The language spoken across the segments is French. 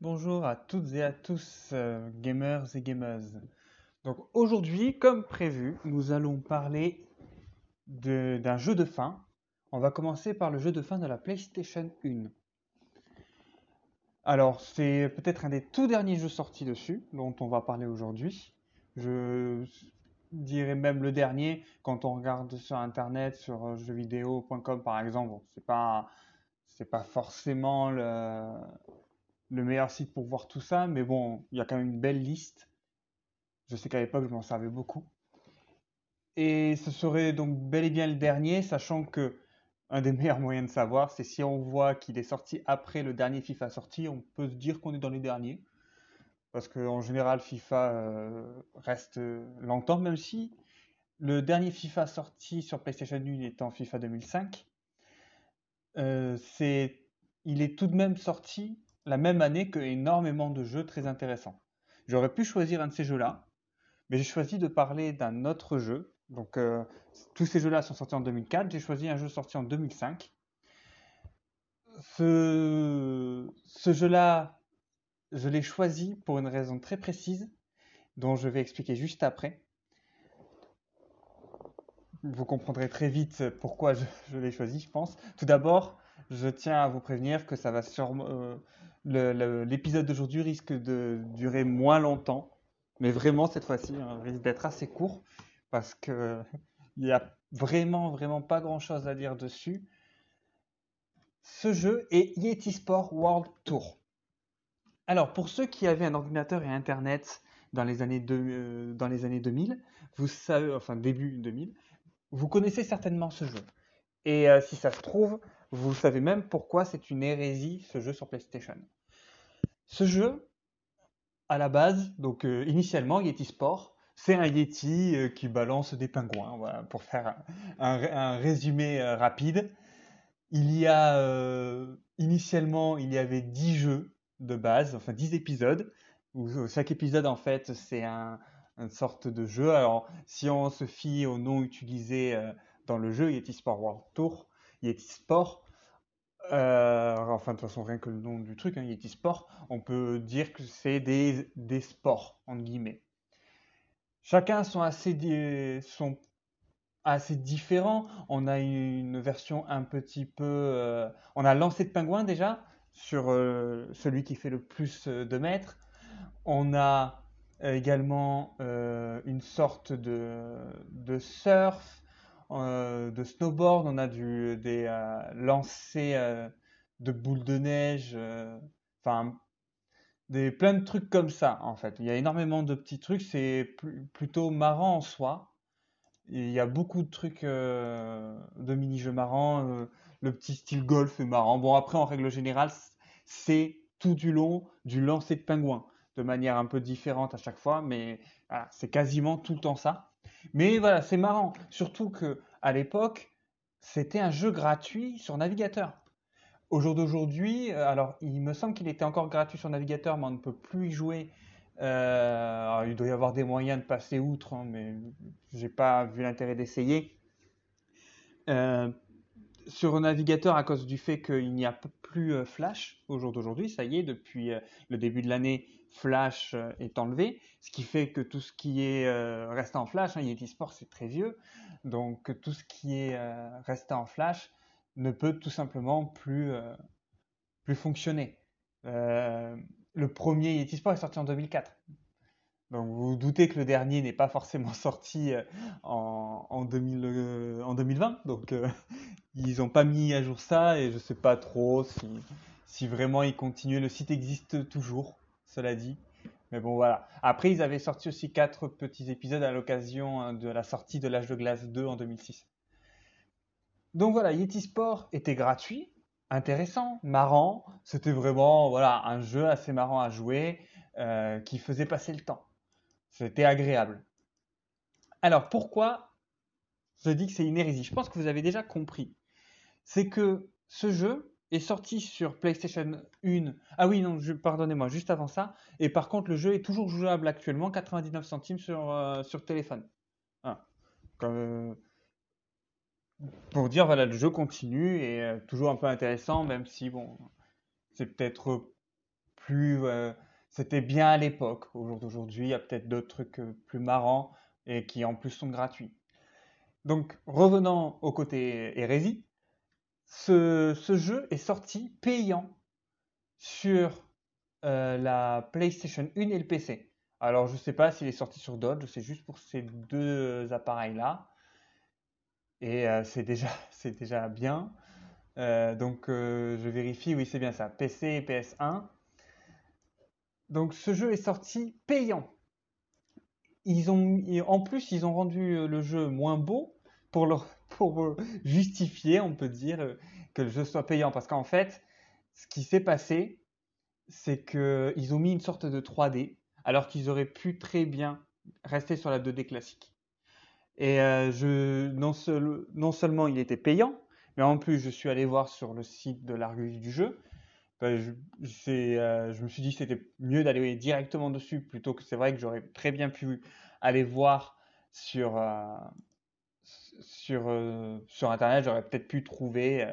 Bonjour à toutes et à tous, euh, gamers et gameuses. Donc aujourd'hui, comme prévu, nous allons parler d'un jeu de fin. On va commencer par le jeu de fin de la PlayStation 1. Alors, c'est peut-être un des tout derniers jeux sortis dessus, dont on va parler aujourd'hui. Je dirais même le dernier, quand on regarde sur Internet, sur euh, jeuxvideo.com par exemple, c'est pas, pas forcément le, le meilleur site pour voir tout ça, mais bon, il y a quand même une belle liste. Je sais qu'à l'époque, je m'en servais beaucoup. Et ce serait donc bel et bien le dernier, sachant que un des meilleurs moyens de savoir, c'est si on voit qu'il est sorti après le dernier FIFA sorti, on peut se dire qu'on est dans les derniers. Parce qu'en général, FIFA euh, reste longtemps, même si le dernier FIFA sorti sur PlayStation 1 étant FIFA 2005, euh, il est tout de même sorti la même année que énormément de jeux très intéressants. J'aurais pu choisir un de ces jeux-là, mais j'ai choisi de parler d'un autre jeu. Donc, euh, tous ces jeux-là sont sortis en 2004. J'ai choisi un jeu sorti en 2005. Ce, jeu-là, je l'ai choisi pour une raison très précise, dont je vais expliquer juste après. Vous comprendrez très vite pourquoi je, l'ai choisi, je pense. Tout d'abord, je tiens à vous prévenir que ça va sûrement, euh, l'épisode d'aujourd'hui risque de durer moins longtemps, mais vraiment cette fois-ci, hein, risque d'être assez court parce que il y a vraiment, vraiment pas grand-chose à dire dessus. Ce jeu est Yeti Sport World Tour. Alors, pour ceux qui avaient un ordinateur et Internet dans les années, deux- euh, 2000, vous savez, enfin début 2000, vous connaissez certainement ce jeu. Et euh, si ça se trouve, vous savez même pourquoi c'est une hérésie ce jeu sur PlayStation. Ce jeu, à la base, donc euh, initialement Yeti Sport, c'est un Yeti euh, qui balance des pingouins, pour faire un, résumé euh, rapide. Il y a initialement, il y avait 10 jeux de base, enfin 10 épisodes, où chaque épisode en fait c'est un, une sorte de jeu. Alors si on se fie au nom utilisé dans le jeu, Yeti Sport World Tour, Yeti Sport, euh, enfin de toute façon rien que le nom du truc, hein, Yeti Sport, on peut dire que c'est des, sports, entre guillemets. Chacun sont assez, différents. On a une version un petit peu. euh, on a lancé de pingouin déjà sur euh, celui qui fait le plus de mètres. On a également une sorte de, surf, de snowboard. On a du, des euh, lancers euh, de boules de neige. euh, Enfin, des, plein de trucs comme ça en fait. Il y a énormément de petits trucs. C'est pl- plutôt marrant en soi. Il y a beaucoup de trucs euh, de mini-jeux marrants. euh, le petit style golf est marrant. Bon, après, en règle générale, c'est tout du long du lancer de pingouin, de manière un peu différente à chaque fois, mais c'est quasiment tout le temps ça. Mais voilà, c'est marrant. Surtout que à l'époque, c'était un jeu gratuit sur navigateur. Au jour d'aujourd'hui, euh, alors il me semble qu'il était encore gratuit sur navigateur, mais on ne peut plus y jouer. Euh, il doit y avoir des moyens de passer outre, hein, mais j'ai pas vu l'intérêt d'essayer. Euh, sur navigateur, à cause du fait qu'il n'y a euh, Flash au jour d'aujourd'hui, ça y est, depuis euh, le début de l'année, Flash euh, est enlevé, ce qui fait que tout ce qui est resté en Flash, hein, Yeti Sport c'est très vieux, donc tout ce qui est resté en Flash ne peut tout simplement plus, plus fonctionner. Le premier Yeti Sport est sorti en 2004. Donc vous vous doutez que le dernier n'est pas forcément sorti euh, en, en 2000, euh, 2020. Donc euh, ils n'ont pas mis à jour ça et je sais pas trop si, si vraiment ils continuent. Le site existe toujours, cela dit. Mais bon voilà. Après ils avaient sorti aussi quatre petits épisodes à l'occasion hein, de la sortie de l'âge de glace 2 en 2006. Donc voilà, Yeti Sport était gratuit, intéressant, marrant. C'était vraiment voilà, un jeu assez marrant à jouer qui faisait passer le temps. C'était agréable. Alors pourquoi je dis que c'est une hérésie? Je pense que vous avez déjà compris. C'est que ce jeu est sorti sur PlayStation 1. Ah oui, non, pardonnez-moi, juste avant ça. Et par contre, le jeu est toujours jouable actuellement, 99 centimes sur, euh, sur téléphone. Comme, euh, pour dire, voilà, le jeu continue et euh, toujours un peu intéressant, même si, bon, c'est peut-être plus, c'était bien à l'époque. Au jour d'aujourd'hui, il y a peut-être d'autres trucs plus marrants et qui en plus sont gratuits. Donc, revenant au côté hérésie, ce, jeu est sorti payant sur la PlayStation 1 et le PC. Alors, je ne sais pas s'il est sorti sur d'autres, c'est juste pour ces deux appareils-là. Et c'est déjà, déjà bien. donc, je vérifie, oui, c'est bien ça, PC et PS1. Donc, ce jeu est sorti payant. En plus, ils ont rendu le jeu moins beau pour, pour justifier, on peut dire, que le jeu soit payant. Parce qu'en fait, ce qui s'est passé, c'est qu'ils ont mis une sorte de 3D alors qu'ils auraient pu très bien rester sur la 2D classique. Et euh, non, seulement il était payant, mais en plus je suis allé voir sur le site de l'Argus du jeu. Ben, je, euh, je, me suis dit que c'était mieux d'aller directement dessus plutôt que c'est vrai que j'aurais très bien pu aller voir sur, euh, sur, sur Internet. J'aurais peut-être pu trouver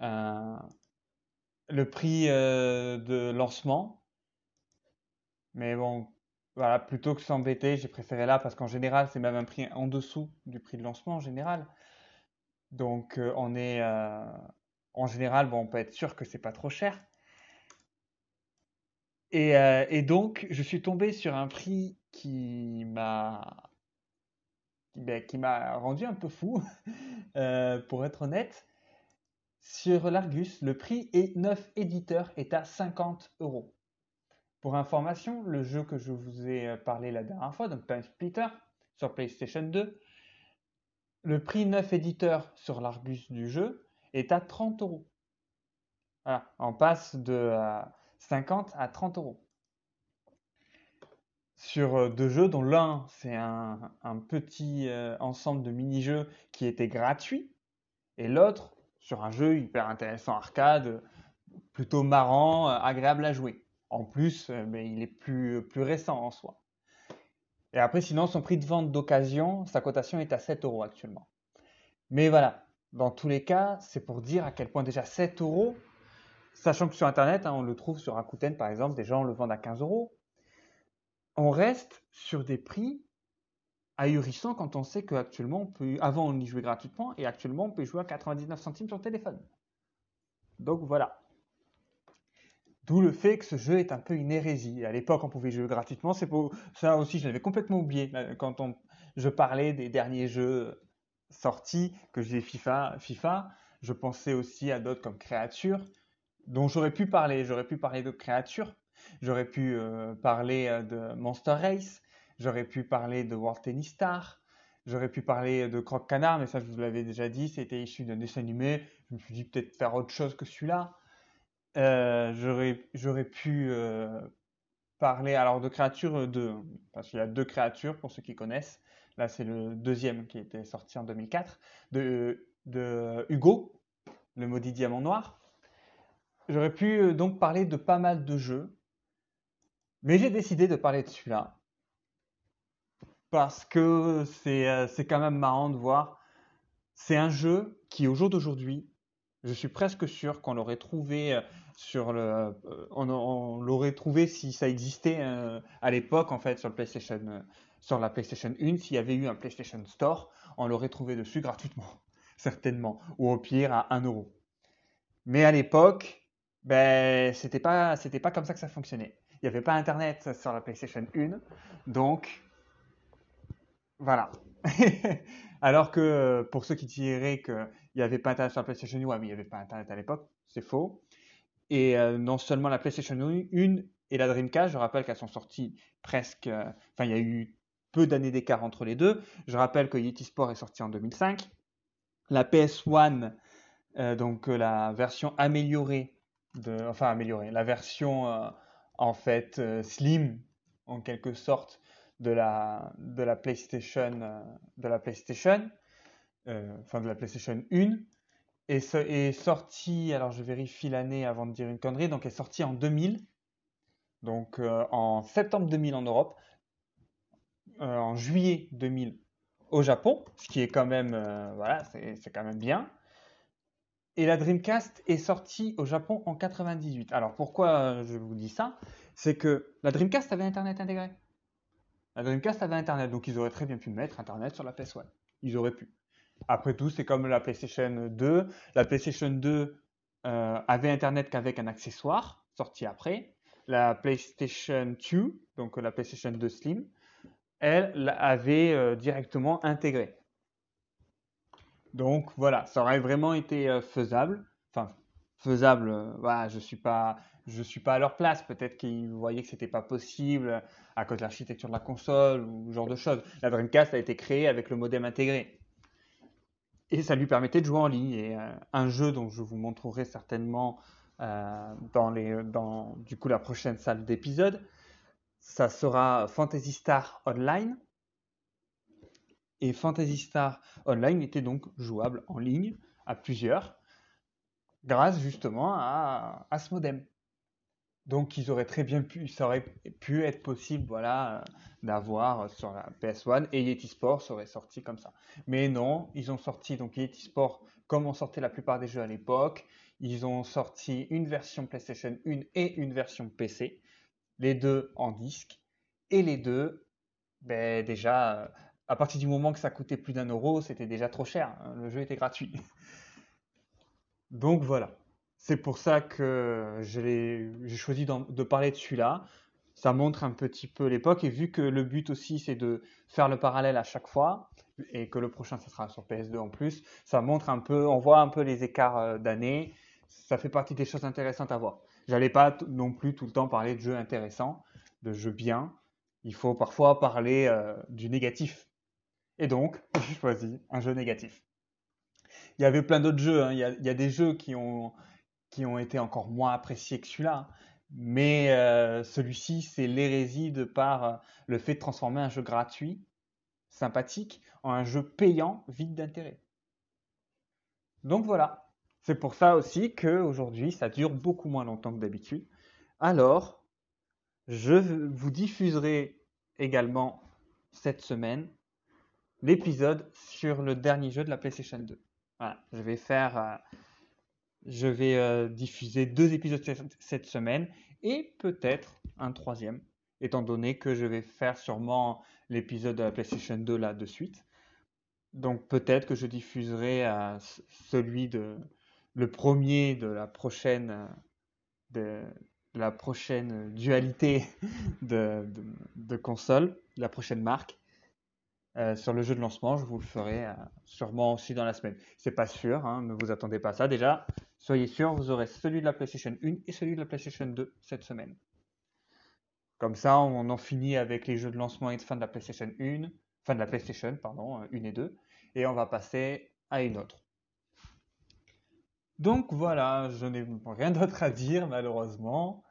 le prix de lancement mais bon, voilà, plutôt que s'embêter, j'ai préféré là parce qu'en général, c'est même un prix en dessous du prix de lancement en général. Donc, euh, on est euh, en général, on peut être sûr que c'est pas trop cher. Et, euh, donc, je suis tombé sur un prix qui m'a ben, rendu un peu fou, pour être honnête. Sur l'Argus, le prix est 9 éditeurs est à 50 euros. Pour information, le jeu que je vous ai euh, parlé la dernière fois, donc Time Splitter, sur PlayStation 2, le prix 9 éditeur sur l'Argus du jeu est à 30 euros. Voilà, on passe de 50 euh, à 30 euros. Sur euh, deux jeux, dont l'un, c'est un, petit ensemble de mini-jeux qui était gratuit, et l'autre, sur un jeu hyper intéressant arcade, plutôt marrant, agréable à jouer. En plus, euh, mais il est plus, plus récent en soi. Et après, sinon, son prix de vente d'occasion, sa cotation est à 7 euros actuellement. Mais voilà, dans tous les cas, c'est pour dire à quel point déjà 7 euros, sachant que sur Internet, hein, on le trouve sur Rakuten par exemple, des gens le vendent à 15 euros. On reste sur des prix ahurissants quand on sait qu'actuellement, on avant on y jouait gratuitement et actuellement on peut jouer à 99 centimes sur téléphone. Donc voilà. D'où le fait que ce jeu est un peu une hérésie. À l'époque, on pouvait jouer gratuitement. C'est ça aussi, je l'avais complètement oublié quand on, je parlais des derniers jeux sortis, que j'ai FIFA, FIFA. Je pensais aussi à d'autres comme Créature, dont j'aurais pu parler. J'aurais pu parler de Créature. J'aurais pu euh, parler euh, de Monster Race. J'aurais pu parler de World Tennis Star. J'aurais pu parler de Croc Canard, mais ça, je vous l'avais déjà dit. C'était issu d'un dessin animé. Je me suis dit peut-être faire autre chose que celui-là. Euh, j'aurais, pu euh, parler alors de créatures de parce qu'il y a deux créatures pour ceux qui connaissent. Là, c'est le deuxième qui était sorti en 2004 de, Hugo, le maudit diamant noir. J'aurais pu donc parler de pas mal de jeux, mais j'ai décidé de parler de celui-là parce que c'est, c'est quand même marrant de voir. C'est un jeu qui, au jour d'aujourd'hui, je suis presque sûr qu'on l'aurait trouvé sur le, euh, on, l'aurait trouvé si ça existait euh, à l'époque en fait sur le PlayStation, euh, sur la PlayStation 1, s'il y avait eu un PlayStation Store, on l'aurait trouvé dessus gratuitement, certainement, ou au pire à 1 euro. Mais à l'époque, ben c'était pas, c'était pas comme ça que ça fonctionnait. Il n'y avait pas Internet sur la PlayStation 1, donc voilà. Alors que pour ceux qui diraient qu'il n'y avait pas Internet sur la PlayStation 1, ouais, mais il n'y avait pas Internet à l'époque, c'est faux. Et euh, non seulement la PlayStation 1 et la Dreamcast, je rappelle qu'elles sont sorties presque. Euh, enfin, il y a eu peu d'années d'écart entre les deux. Je rappelle que Yeti Sport est sorti en 2005. La PS1, euh, donc la version améliorée, de, enfin améliorée, la version en fait slim en quelque sorte de la, de la PlayStation, de la PlayStation, enfin de la PlayStation 1, est, est sorti, alors je vérifie l'année avant de dire une connerie, donc est sorti en 2000, donc euh, en septembre 2000 en Europe, euh, en juillet 2000 au Japon, ce qui est quand même, euh, voilà, c'est quand même bien. Et la Dreamcast est sortie au Japon en 98. Alors pourquoi je vous dis ça? C'est que la Dreamcast avait Internet intégré. La Dreamcast avait Internet, donc ils auraient très bien pu mettre Internet sur la PS1. Ils auraient pu. Après tout, c'est comme la PlayStation 2. La PlayStation 2 euh, avait Internet qu'avec un accessoire sorti après. La PlayStation 2, donc la PlayStation 2 Slim, elle avait euh, directement intégré. Donc voilà, ça aurait vraiment été euh, faisable. Enfin, faisable, voilà, je je suis pas à leur place. Peut-être qu'ils voyaient que c'était pas possible à cause de l'architecture de la console ou ce genre de choses. La Dreamcast a été créée avec le modem intégré. Et ça lui permettait de jouer en ligne. Et euh, un jeu dont je vous montrerai certainement euh, dans, dans du coup la prochaine salle d'épisode, ça sera Fantasy Star Online. Et Fantasy Star Online était donc jouable en ligne à plusieurs, grâce justement à, à ce modem. Donc, ils auraient très bien pu, ça aurait pu être possible, voilà, d'avoir sur la PS1 et Yeti Sport serait sorti comme ça. Mais non, ils ont sorti donc Yeti Sport comme on sortait la plupart des jeux à l'époque. Ils ont sorti une version PlayStation 1 et une version PC, les deux en disque et les deux, ben déjà, à partir du moment que ça coûtait plus d'un euro, c'était déjà trop cher. Hein, le jeu était gratuit. Donc voilà. C'est pour ça que j'ai choisi de parler de celui-là. Ça montre un petit peu l'époque et vu que le but aussi c'est de faire le parallèle à chaque fois et que le prochain ça sera sur PS2 en plus, ça montre un peu, on voit un peu les écarts euh, d'années. Ça fait partie des choses intéressantes à voir. J'allais pas non plus tout le temps parler de jeux intéressants, de jeux bien. Il faut parfois parler euh, du négatif. Et donc, j'ai choisi un jeu négatif. Il y avait plein d'autres jeux. Hein. il, y a, des jeux qui ont qui ont été encore moins appréciés que celui-là. Mais euh, celui-ci, c'est l'hérésie de par euh, le fait de transformer un jeu gratuit, sympathique, en un jeu payant, vide d'intérêt. Donc voilà. C'est pour ça aussi qu'aujourd'hui, ça dure beaucoup moins longtemps que d'habitude. Alors, je vous diffuserai également cette semaine l'épisode sur le dernier jeu de la PlayStation 2. Voilà, je vais faire euh, je vais euh, diffuser deux épisodes cette semaine et peut-être un troisième, étant donné que je vais faire sûrement l'épisode de la PlayStation 2 là de suite. Donc peut-être que je diffuserai euh, celui de le premier de la prochaine de, la prochaine dualité de, de, de console, la prochaine marque. Euh, sur le jeu de lancement, je vous le ferai sûrement aussi dans la semaine. C'est pas sûr, hein, ne vous attendez pas à ça. Déjà, soyez sûr, vous aurez celui de la PlayStation 1 et celui de la PlayStation 2 cette semaine. Comme ça, on en finit avec les jeux de lancement et de fin de la PlayStation 1, fin de la PlayStation, pardon, 1 et 2, et on va passer à une autre. Donc voilà, je n'ai rien d'autre à dire malheureusement,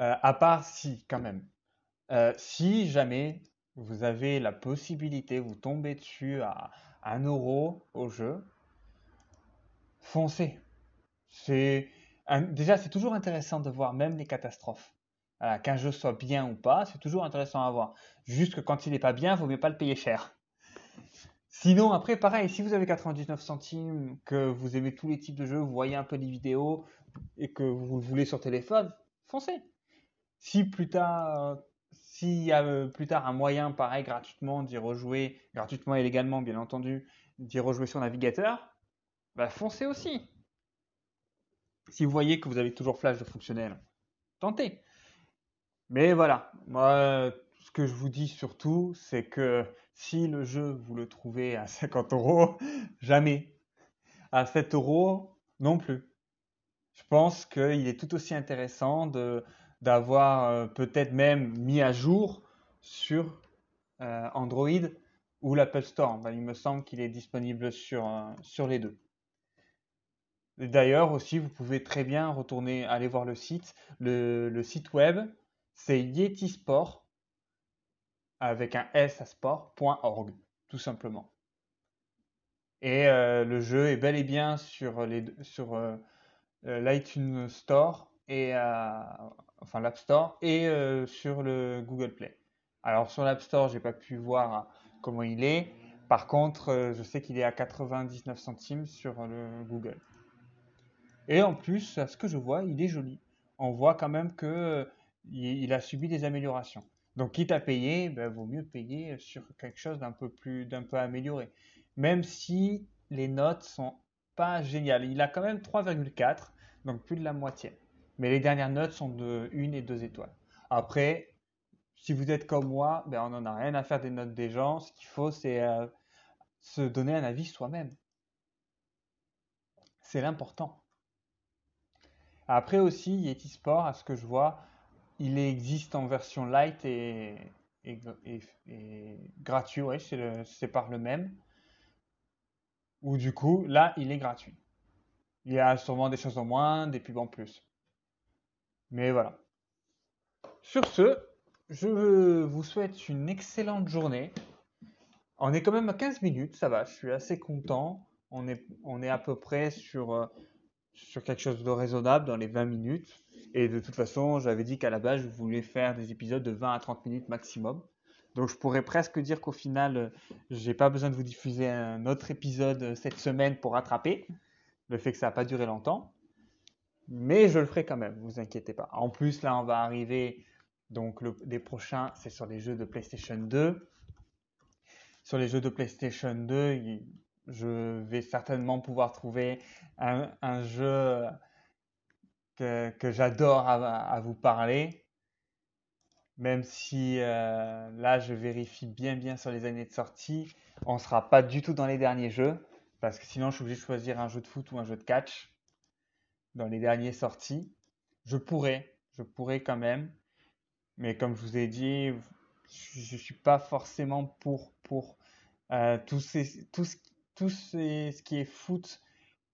euh, à part si, quand même, euh, si jamais vous avez la possibilité, vous tombez dessus à 1 euro au jeu, foncez. C'est déjà c'est toujours intéressant de voir même les catastrophes. qu'un jeu soit bien ou pas, c'est toujours intéressant à voir. Juste que quand il n'est pas bien, il vaut mieux pas le payer cher. Sinon, après, pareil, si vous avez 99 centimes, que vous aimez tous les types de jeux, vous voyez un peu des vidéos et que vous le voulez sur téléphone, foncez. Si plus tard, s'il y a euh, plus tard un moyen, pareil, gratuitement, d'y rejouer, gratuitement et légalement, bien entendu, d'y rejouer sur navigateur, bah foncez aussi. Si vous voyez que vous avez toujours Flash de fonctionnel, tentez. Mais voilà, moi, ce que je vous dis surtout, c'est que si le jeu, vous le trouvez à 50 euros, jamais. À 7 euros, non plus. Je pense qu'il est tout aussi intéressant d'avoir euh, peut-être même mis à jour sur euh, Android ou l'Apple Store. il me semble qu'il est disponible sur, euh, sur les deux. D'ailleurs aussi, vous pouvez très bien retourner, aller voir le site. Le, site web, c'est yetisport avec un s à sport.org, tout simplement. Et le jeu est bel et bien sur les sur l'iTunes Store et enfin l'App Store et euh, sur le Google Play. Alors sur l'App Store, j'ai pas pu voir comment il est. Par contre, euh, je sais qu'il est à 99 centimes sur le Google. Et en plus, à ce que je vois, il est joli. On voit quand même que euh, il a subi des améliorations. Donc, quitte à payer, ben, vaut mieux payer sur quelque chose d'un peu plus, d'un peu amélioré. Même si les notes sont pas géniales. Il a quand même 3,4, donc plus de la moitié. Mais les dernières notes sont de 1 et 2 étoiles. Après, si vous êtes comme moi, ben on n'en a rien à faire des notes des gens. Ce qu'il faut, c'est euh, se donner un avis soi-même. C'est l'important. Après aussi, Yeti Sport, à ce que je vois, il existe en version light et, gratuit. Oui, c'est par le même. Ou du coup, là, il est gratuit. Il y a sûrement des choses en moins, des pubs en plus. Mais voilà. Sur ce, je vous souhaite une excellente journée. On est quand même à 15 minutes, ça va, je suis assez content. On est, on est à peu près sur, euh, sur quelque chose de raisonnable dans les 20 minutes. Et de toute façon, j'avais dit qu'à la base, je voulais faire des épisodes de 20 à 30 minutes maximum. Donc je pourrais presque dire qu'au final, j'ai pas besoin de vous diffuser un autre épisode cette semaine pour rattraper le fait que ça n'a pas duré longtemps. Mais je le ferai quand même, vous inquiétez pas. En plus, là, on va arriver. Donc, les prochains, c'est sur les jeux de PlayStation 2. Sur les jeux de PlayStation 2, je vais certainement pouvoir trouver un, jeu que, j'adore à, vous parler. Même si euh, là, je vérifie bien bien sur les années de sortie, on ne sera pas du tout dans les derniers jeux. Parce que sinon, je suis obligé de choisir un jeu de foot ou un jeu de catch dans les derniers sorties. Je pourrais, je pourrais quand même. Mais comme je vous ai dit, je ne suis pas forcément pour, pour euh, tout, ces, tout, tout ce qui est foot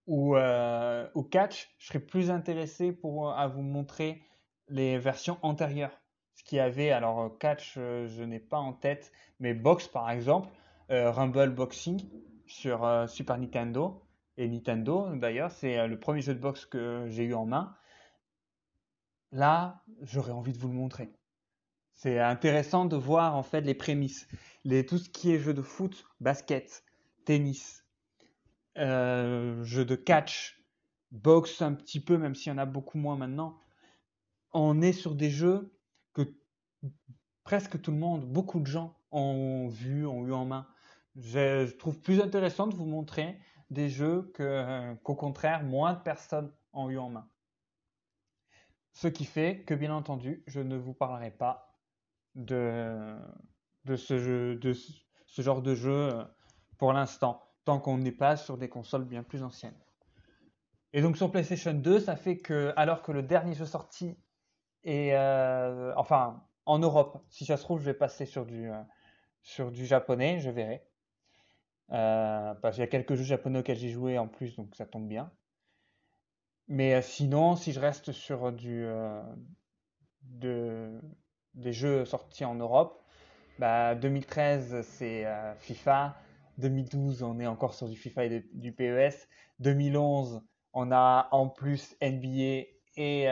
ou, euh, ou catch. Je serais plus intéressé pour à vous montrer les versions antérieures. Ce qu'il y avait, alors catch, euh, je n'ai pas en tête, mais box par exemple, Rumble Boxing, sur euh, Super Nintendo et Nintendo d'ailleurs. C'est euh, le premier jeu de boxe que j'ai eu en main. Là, j'aurais envie de vous le montrer. C'est intéressant de voir en fait les prémices, tout ce qui est jeu de foot, basket, tennis, euh, jeu de catch, boxe un petit peu, même s'il y en a beaucoup moins maintenant. On est sur des jeux que presque tout le monde, beaucoup de gens ont vu, ont eu en main je, trouve plus intéressant de vous montrer des jeux qu'au contraire, moins de personnes ont eu en main. Ce qui fait que, bien entendu, je ne vous parlerai pas de, de, ce, jeu, de ce genre de jeu euh, pour l'instant, tant qu'on n'est pas sur des consoles bien plus anciennes. Et donc sur PlayStation 2, ça fait que, alors que le dernier jeu sorti est, euh, enfin, en Europe, si ça se trouve, je vais passer sur du, euh, sur du japonais, je verrai. Euh, parce qu'il y a quelques jeux japonais auxquels j'ai joué en plus, donc ça tombe bien. Mais sinon, si je reste sur du, de, des jeux sortis en Europe, bah, 2013 c'est FIFA, 2012 on est encore sur du FIFA et du PES, 2011 on a en plus NBA et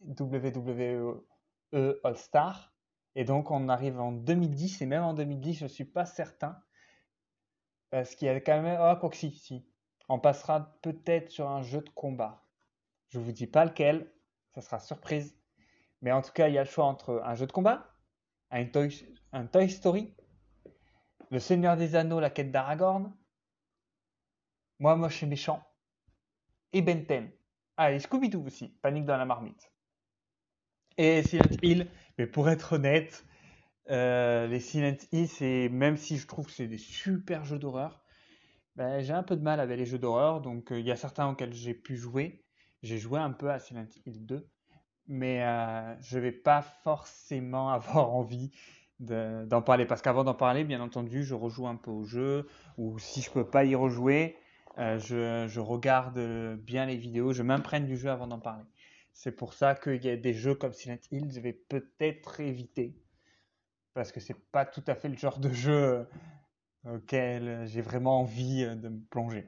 WWE All Star, et donc on arrive en 2010 et même en 2010 je suis pas certain parce qu'il y a quand même. Ah, quoi que si. On passera peut-être sur un jeu de combat. Je vous dis pas lequel, ça sera surprise. Mais en tout cas, il y a le choix entre un jeu de combat, un Toy Story, Le Seigneur des Anneaux, la quête d'Aragorn, Moi moche et méchant, et Benten. Ah, et Scooby-Doo aussi, Panique dans la marmite. Et Silent Hill, mais pour être honnête, euh, les Silent Hill, c'est même si je trouve que c'est des super jeux d'horreur, ben, j'ai un peu de mal avec les jeux d'horreur. Donc euh, il y a certains auxquels j'ai pu jouer. J'ai joué un peu à Silent Hill 2, mais euh, je vais pas forcément avoir envie d'en parler parce qu'avant d'en parler, bien entendu, je rejoue un peu au jeu ou si je peux pas y rejouer, euh, je, je, regarde bien les vidéos, je m'imprègne du jeu avant d'en parler. C'est pour ça qu'il y a des jeux comme Silent Hill, je vais peut-être éviter parce que c'est pas tout à fait le genre de jeu euh, auquel j'ai vraiment envie euh, de me plonger.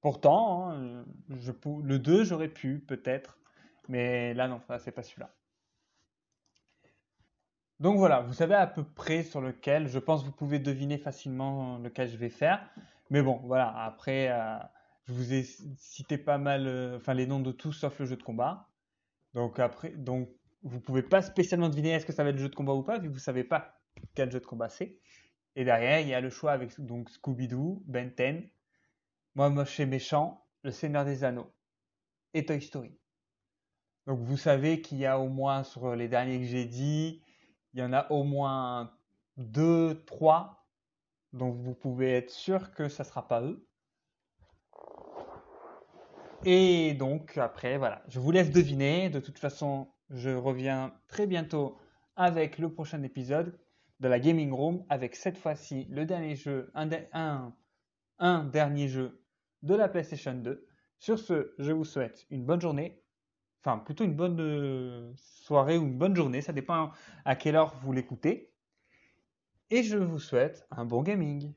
Pourtant, hein, le 2, j'aurais pu, peut-être, mais là, non, c'est pas celui-là. Donc voilà, vous savez à peu près sur lequel, je pense que vous pouvez deviner facilement lequel je vais faire. Mais bon, voilà, après, euh, Je vous ai cité pas mal, euh, les noms de tous sauf le jeu de combat. Donc après, donc vous pouvez pas spécialement deviner est-ce que ça va être le jeu de combat ou pas, vu que vous savez pas quel jeu de combat c'est. Et derrière, il y a le choix avec donc Scooby-Doo, Ben 10, Moi Moche et Méchant, Le Seigneur des Anneaux et Toy Story. Donc vous savez qu'il y a au moins sur les derniers que j'ai dit, il y en a au moins deux, trois, donc vous pouvez être sûr que ça sera pas eux. Et donc après, voilà, je vous laisse deviner. De toute façon, je reviens très bientôt avec le prochain épisode de la Gaming Room, avec cette fois-ci le dernier jeu, un, un dernier jeu de la PlayStation 2. Sur ce, je vous souhaite une bonne journée, enfin plutôt une bonne euh, soirée ou une bonne journée, ça dépend à quelle heure vous l'écoutez. Et je vous souhaite un bon gaming.